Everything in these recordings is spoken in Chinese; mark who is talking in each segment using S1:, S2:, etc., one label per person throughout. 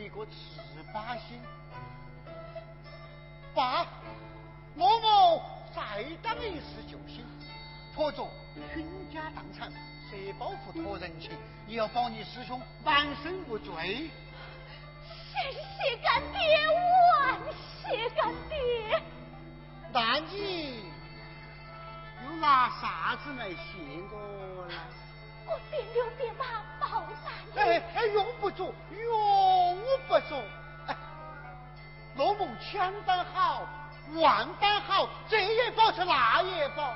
S1: 是一个赤巴星。爸，我某再当一次救星，拖着倾家荡产，设包袱托人情，也要保你师兄满身无罪。
S2: 谢谢干爹，万谢干爹。
S1: 那你又拿啥子来谢我呢？
S2: 我点六点八报答
S1: 哎哎，用不着，千般好，万般好，这也保是那也保，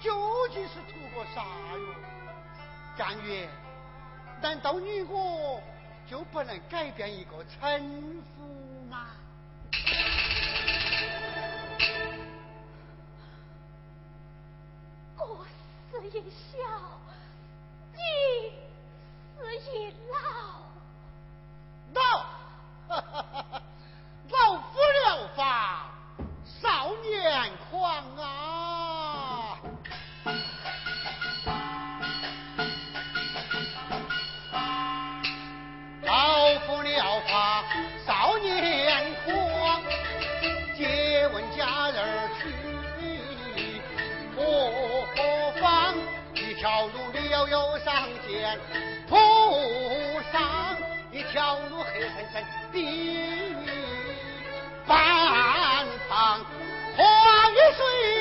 S1: 究竟是图个啥哟？干月，难道你我就不能改变一个称呼吗？路。悠悠上前铺上一条路黑沉沉地半方花雨水。